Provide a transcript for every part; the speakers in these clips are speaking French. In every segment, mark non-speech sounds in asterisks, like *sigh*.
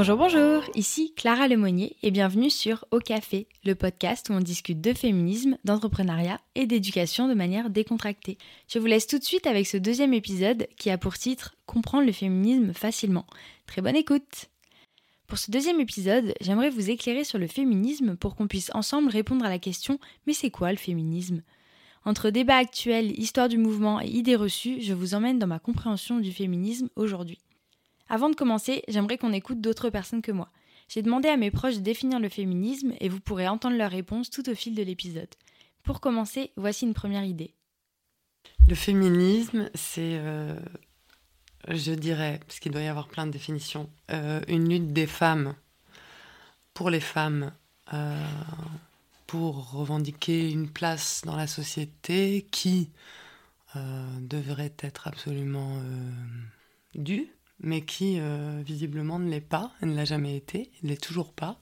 Bonjour, bonjour, ici Clara Lemonnier et bienvenue sur Au Café, le podcast où on discute de féminisme, d'entrepreneuriat et d'éducation de manière décontractée. Je vous laisse tout de suite avec ce deuxième épisode qui a pour titre Comprendre le féminisme facilement. Très bonne écoute Pour ce deuxième épisode, j'aimerais vous éclairer sur le féminisme pour qu'on puisse ensemble répondre à la question Mais c'est quoi le féminisme? Entre débat actuel, histoire du mouvement et idées reçues, je vous emmène dans ma compréhension du féminisme aujourd'hui. Avant de commencer, j'aimerais qu'on écoute d'autres personnes que moi. J'ai demandé à mes proches de définir le féminisme et vous pourrez entendre leurs réponses tout au fil de l'épisode. Pour commencer, voici une première idée. Le féminisme, c'est, euh, je dirais, parce qu'il doit y avoir plein de définitions, euh, une lutte des femmes pour les femmes. Euh, pour revendiquer une place dans la société qui devrait être absolument due, mais qui euh, visiblement ne l'est pas, ne l'a jamais été, ne l'est toujours pas.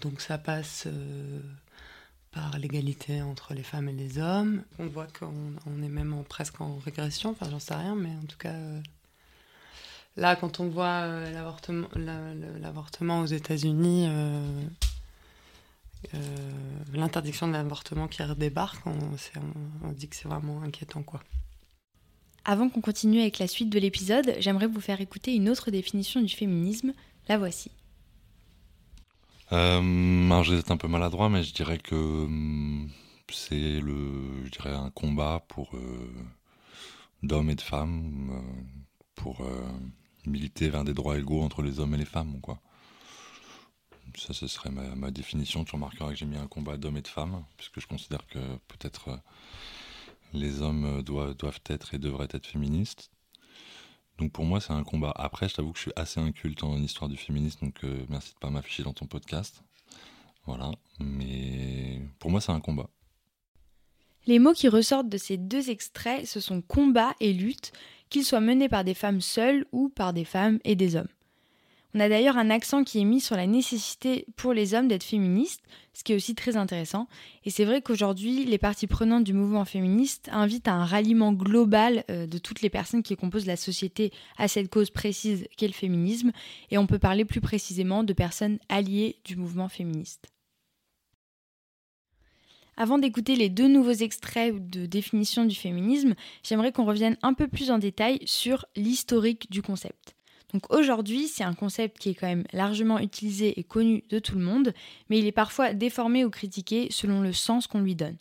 donc ça passe par l'égalité entre les femmes et les hommes. On voit qu'on est même presque en régression, enfin j'en sais rien, mais en tout cas là quand on voit l'avortement aux États-Unis euh, l'interdiction de l'avortement qui redébarque, on, on, dit que c'est vraiment inquiétant. quoi. Avant qu'on continue avec la suite de l'épisode, j'aimerais vous faire écouter une autre définition du féminisme. La voici. Euh, je vais être un peu maladroit, mais je dirais que hum, c'est le, je dirais un combat pour euh, d'hommes et de femmes, euh, pour militer vers des droits égaux entre les hommes et les femmes, quoi. Ça, ce serait ma, définition. Tu remarqueras que j'ai mis un combat d'hommes et de femmes, puisque je considère que peut-être les hommes euh, doivent, être et devraient être féministes. Donc pour moi, c'est un combat. Après, je t'avoue que je suis assez inculte en histoire du féminisme, donc euh, merci de pas m'afficher dans ton podcast. Voilà. Mais pour moi, c'est un combat. Les mots qui ressortent de ces deux extraits, ce sont combat et lutte, qu'ils soient menés par des femmes seules ou par des femmes et des hommes. On a d'ailleurs un accent qui est mis sur la nécessité pour les hommes d'être féministes, ce qui est aussi très intéressant. Et c'est vrai qu'aujourd'hui, les parties prenantes du mouvement féministe invitent à un ralliement global euh, de toutes les personnes qui composent la société à cette cause précise qu'est le féminisme, et on peut parler plus précisément de personnes alliées du mouvement féministe. Avant d'écouter les deux nouveaux extraits de définition du féminisme, j'aimerais qu'on revienne un peu plus en détail sur l'historique du concept. Donc aujourd'hui, c'est un concept qui est quand même largement utilisé et connu de tout le monde, mais il est parfois déformé ou critiqué selon le sens qu'on lui donne.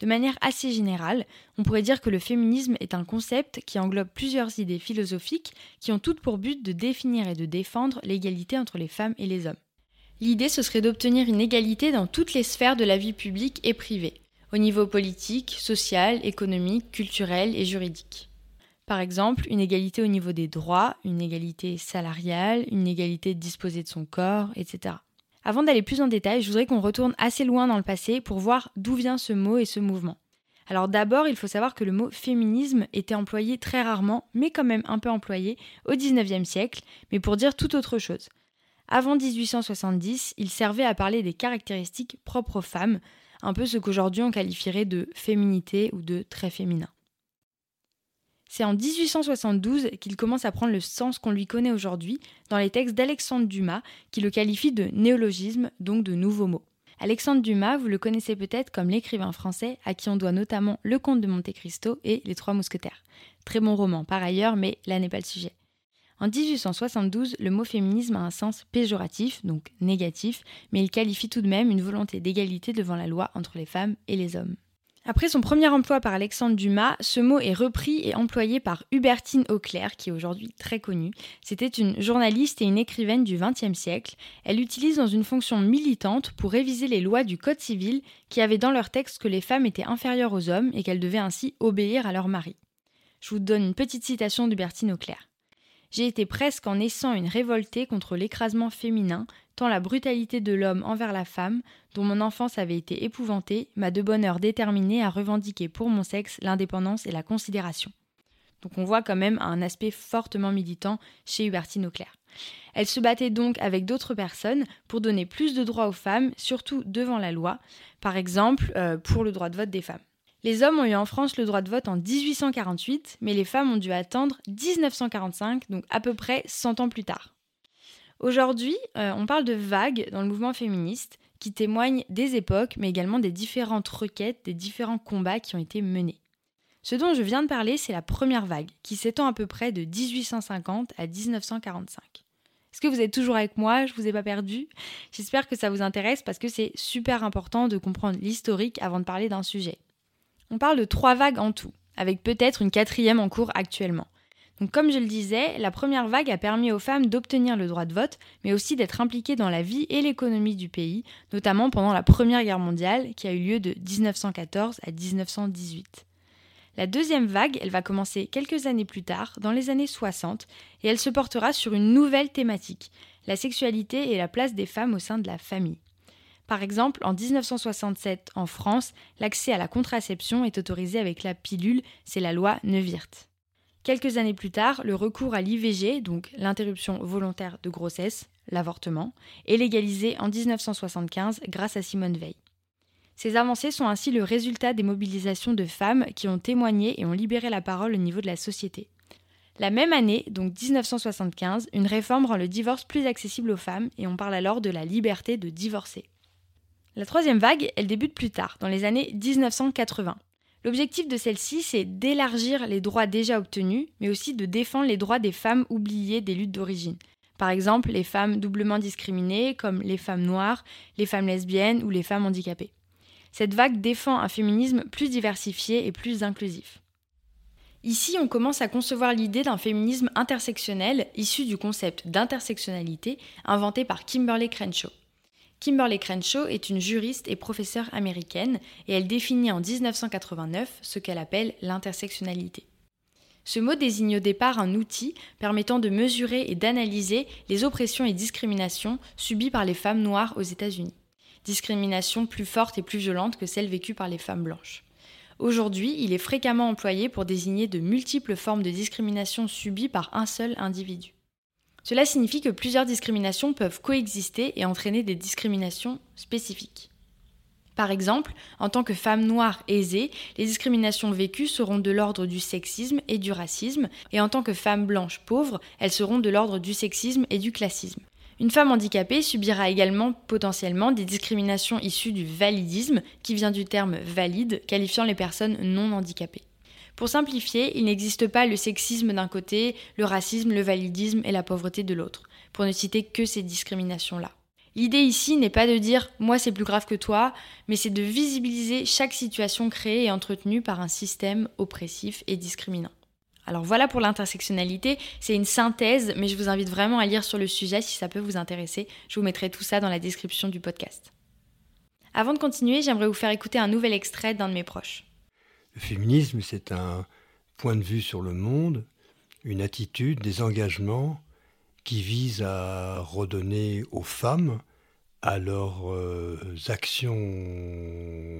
De manière assez générale, on pourrait dire que le féminisme est un concept qui englobe plusieurs idées philosophiques qui ont toutes pour but de définir et de défendre l'égalité entre les femmes et les hommes. L'idée, ce serait d'obtenir une égalité dans toutes les sphères de la vie publique et privée, au niveau politique, social, économique, culturel et juridique. Par exemple, une égalité au niveau des droits, une égalité salariale, une égalité de disposer de son corps, etc. Avant d'aller plus en détail, je voudrais qu'on retourne assez loin dans le passé pour voir d'où vient ce mot et ce mouvement. Alors d'abord, il faut savoir que le mot féminisme était employé très rarement, mais quand même un peu employé, au XIXe siècle, mais pour dire tout autre chose. Avant 1870, il servait à parler des caractéristiques propres aux femmes, un peu ce qu'aujourd'hui on qualifierait de féminité ou de très féminin. C'est en 1872 qu'il commence à prendre le sens qu'on lui connaît aujourd'hui dans les textes d'Alexandre Dumas, qui le qualifie de néologisme, donc de nouveaux mots. Alexandre Dumas, vous le connaissez peut-être comme l'écrivain français à qui on doit notamment Le Comte de Monte Cristo et Les Trois Mousquetaires. Très bon roman par ailleurs, mais là n'est pas le sujet. En 1872, le mot féminisme a un sens péjoratif, donc négatif, mais il qualifie tout de même une volonté d'égalité devant la loi entre les femmes et les hommes. Après son premier emploi par Alexandre Dumas, ce mot est repris et employé par Hubertine Auclair, qui est aujourd'hui très connue. C'était une journaliste et une écrivaine du XXe siècle. Elle l'utilise dans une fonction militante pour réviser les lois du Code civil qui avaient dans leur texte que les femmes étaient inférieures aux hommes et qu'elles devaient ainsi obéir à leur mari. Je vous donne une petite citation d'Hubertine Auclair. J'ai été presque en naissant une révoltée contre l'écrasement féminin, tant la brutalité de l'homme envers la femme, dont mon enfance avait été épouvantée, m'a de bonne heure déterminée à revendiquer pour mon sexe l'indépendance et la considération. Donc on voit quand même un aspect fortement militant chez Hubertine Auclair. Elle se battait donc avec d'autres personnes pour donner plus de droits aux femmes, surtout devant la loi, par exemple euh, pour le droit de vote des femmes. Les hommes ont eu en France le droit de vote en 1848, mais les femmes ont dû attendre 1945, donc à peu près 100 ans plus tard. Aujourd'hui, euh, on parle de vagues dans le mouvement féministe qui témoignent des époques, mais également des différentes requêtes, des différents combats qui ont été menés. Ce dont je viens de parler, c'est la première vague, qui s'étend à peu près de 1850 à 1945. Est-ce que vous êtes toujours avec moi? Je vous ai pas perdu? J'espère que ça vous intéresse parce que c'est super important de comprendre l'historique avant de parler d'un sujet. On parle de trois vagues en tout, avec peut-être une quatrième en cours actuellement. Donc comme je le disais, la première vague a permis aux femmes d'obtenir le droit de vote, mais aussi d'être impliquées dans la vie et l'économie du pays, notamment pendant la Première Guerre mondiale qui a eu lieu de 1914 à 1918. La deuxième vague, elle va commencer quelques années plus tard, dans les années 60, et elle se portera sur une nouvelle thématique, la sexualité et la place des femmes au sein de la famille. Par exemple, en 1967, en France, l'accès à la contraception est autorisé avec la pilule, c'est la loi Neuwirth. Quelques années plus tard, le recours à l'IVG, donc l'interruption volontaire de grossesse, l'avortement, est légalisé en 1975 grâce à Simone Veil. Ces avancées sont ainsi le résultat des mobilisations de femmes qui ont témoigné et ont libéré la parole au niveau de la société. La même année, donc 1975, une réforme rend le divorce plus accessible aux femmes et on parle alors de la liberté de divorcer. La troisième vague, elle débute plus tard, dans les années 1980. L'objectif de celle-ci, c'est d'élargir les droits déjà obtenus, mais aussi de défendre les droits des femmes oubliées des luttes d'origine. Par exemple, les femmes doublement discriminées, comme les femmes noires, les femmes lesbiennes ou les femmes handicapées. Cette vague défend un féminisme plus diversifié et plus inclusif. Ici, on commence à concevoir l'idée d'un féminisme intersectionnel issu du concept d'intersectionnalité inventé par Kimberly Crenshaw. Kimberly Crenshaw est une juriste et professeure américaine et elle définit en 1989 ce qu'elle appelle l'intersectionnalité. Ce mot désigne au départ un outil permettant de mesurer et d'analyser les oppressions et discriminations subies par les femmes noires aux États-Unis. Discriminations plus fortes et plus violentes que celles vécues par les femmes blanches. Aujourd'hui, il est fréquemment employé pour désigner de multiples formes de discrimination subies par un seul individu. Cela signifie que plusieurs discriminations peuvent coexister et entraîner des discriminations spécifiques. Par exemple, en tant que femme noire aisée, les discriminations vécues seront de l'ordre du sexisme et du racisme, et en tant que femme blanche pauvre, elles seront de l'ordre du sexisme et du classisme. Une femme handicapée subira également potentiellement des discriminations issues du validisme, qui vient du terme valide, qualifiant les personnes non handicapées. Pour simplifier, il n'existe pas le sexisme d'un côté, le racisme, le validisme et la pauvreté de l'autre, pour ne citer que ces discriminations-là. L'idée ici n'est pas de dire moi c'est plus grave que toi, mais c'est de visibiliser chaque situation créée et entretenue par un système oppressif et discriminant. Alors voilà pour l'intersectionnalité, c'est une synthèse, mais je vous invite vraiment à lire sur le sujet si ça peut vous intéresser. Je vous mettrai tout ça dans la description du podcast. Avant de continuer, j'aimerais vous faire écouter un nouvel extrait d'un de mes proches. Le féminisme, c'est un point de vue sur le monde, une attitude, des engagements qui visent à redonner aux femmes, à leurs euh, actions,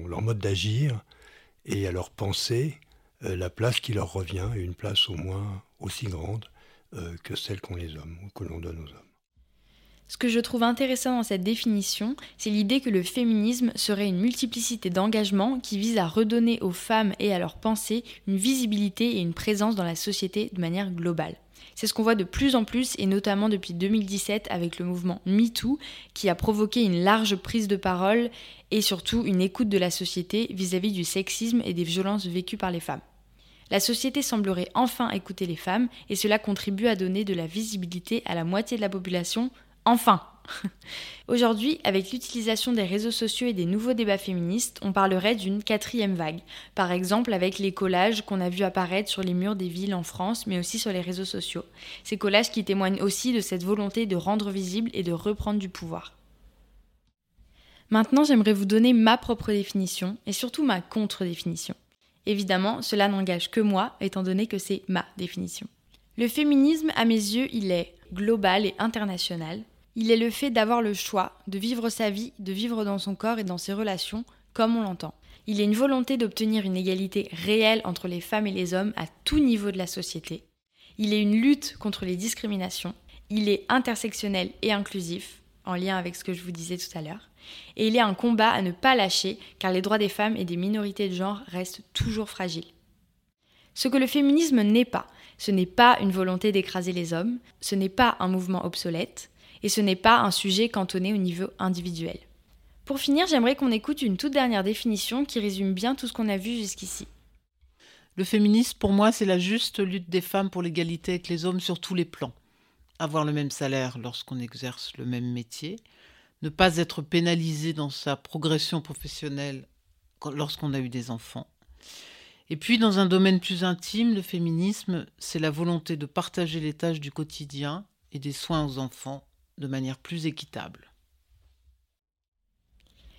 leur mode d'agir et à leurs pensées, euh, la place qui leur revient, une place au moins aussi grande euh, que celle qu'ont les hommes ou que l'on donne aux hommes. Ce que je trouve intéressant dans cette définition, c'est l'idée que le féminisme serait une multiplicité d'engagements qui visent à redonner aux femmes et à leurs pensées une visibilité et une présence dans la société de manière globale. C'est ce qu'on voit de plus en plus et notamment depuis 2017 avec le mouvement MeToo qui a provoqué une large prise de parole et surtout une écoute de la société vis-à-vis du sexisme et des violences vécues par les femmes. La société semblerait enfin écouter les femmes et cela contribue à donner de la visibilité à la moitié de la population Enfin *laughs* Aujourd'hui, avec l'utilisation des réseaux sociaux et des nouveaux débats féministes, on parlerait d'une quatrième vague. Par exemple, avec les collages qu'on a vu apparaître sur les murs des villes en France, mais aussi sur les réseaux sociaux. Ces collages qui témoignent aussi de cette volonté de rendre visible et de reprendre du pouvoir. Maintenant, j'aimerais vous donner ma propre définition et surtout ma contre-définition. Évidemment, cela n'engage que moi, étant donné que c'est ma définition. Le féminisme, à mes yeux, il est global et international, il est le fait d'avoir le choix de vivre sa vie, de vivre dans son corps et dans ses relations comme on l'entend. Il est une volonté d'obtenir une égalité réelle entre les femmes et les hommes à tout niveau de la société. Il est une lutte contre les discriminations. Il est intersectionnel et inclusif, en lien avec ce que je vous disais tout à l'heure. Et il est un combat à ne pas lâcher, car les droits des femmes et des minorités de genre restent toujours fragiles. Ce que le féminisme n'est pas, ce n'est pas une volonté d'écraser les hommes, ce n'est pas un mouvement obsolète, Et ce n'est pas un sujet cantonné au niveau individuel. Pour finir, j'aimerais qu'on écoute une toute dernière définition qui résume bien tout ce qu'on a vu jusqu'ici. Le féminisme, pour moi, c'est la juste lutte des femmes pour l'égalité avec les hommes sur tous les plans. Avoir le même salaire lorsqu'on exerce le même métier, ne pas être pénalisé dans sa progression professionnelle lorsqu'on a eu des enfants. Et puis, dans un domaine plus intime, le féminisme, c'est la volonté de partager les tâches du quotidien et des soins aux enfants de manière plus équitable.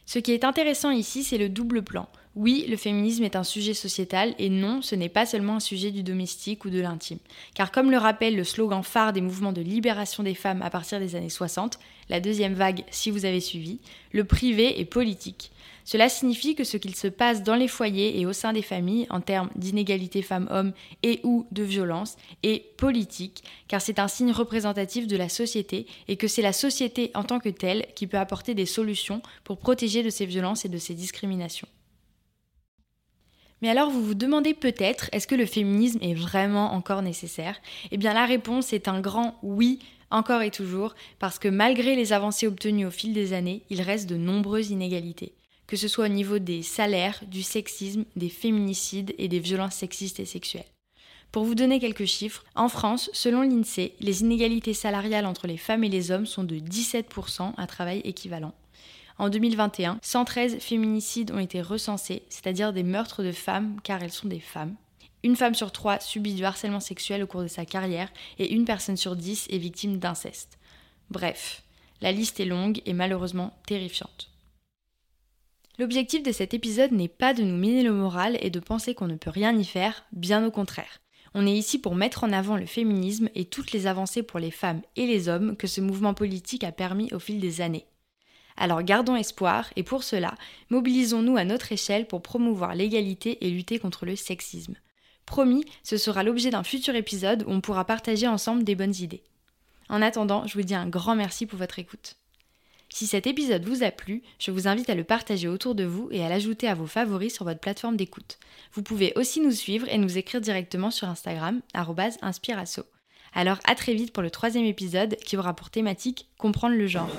Ce qui est intéressant ici, c'est le double plan. Oui, le féminisme est un sujet sociétal et non, ce n'est pas seulement un sujet du domestique ou de l'intime. Car comme le rappelle le slogan phare des mouvements de libération des femmes à partir des années 60, la deuxième vague si vous avez suivi, le privé est politique. Cela signifie que ce qu'il se passe dans les foyers et au sein des familles en termes d'inégalité femmes-hommes et ou de violence est politique, car c'est un signe représentatif de la société et que c'est la société en tant que telle qui peut apporter des solutions pour protéger de ces violences et de ces discriminations. Mais alors vous vous demandez peut-être, est-ce que le féminisme est vraiment encore nécessaire? Eh bien la réponse est un grand oui, encore et toujours, parce que malgré les avancées obtenues au fil des années, il reste de nombreuses inégalités que ce soit au niveau des salaires, du sexisme, des féminicides et des violences sexistes et sexuelles. Pour vous donner quelques chiffres, en France, selon l'INSEE, les inégalités salariales entre les femmes et les hommes sont de 17% à travail équivalent. En 2021, 113 féminicides ont été recensés, c'est-à-dire des meurtres de femmes car elles sont des femmes. Une femme sur trois subit du harcèlement sexuel au cours de sa carrière et une personne sur dix est victime d'inceste. Bref, la liste est longue et malheureusement terrifiante. L'objectif de cet épisode n'est pas de nous miner le moral et de penser qu'on ne peut rien y faire, bien au contraire. On est ici pour mettre en avant le féminisme et toutes les avancées pour les femmes et les hommes que ce mouvement politique a permis au fil des années. Alors gardons espoir et pour cela, mobilisons-nous à notre échelle pour promouvoir l'égalité et lutter contre le sexisme. Promis, ce sera l'objet d'un futur épisode où on pourra partager ensemble des bonnes idées. En attendant, je vous dis un grand merci pour votre écoute. Si cet épisode vous a plu, je vous invite à le partager autour de vous et à l'ajouter à vos favoris sur votre plateforme d'écoute. Vous pouvez aussi nous suivre et nous écrire directement sur Instagram, inspirasso. Alors à très vite pour le troisième épisode qui aura pour thématique Comprendre le genre.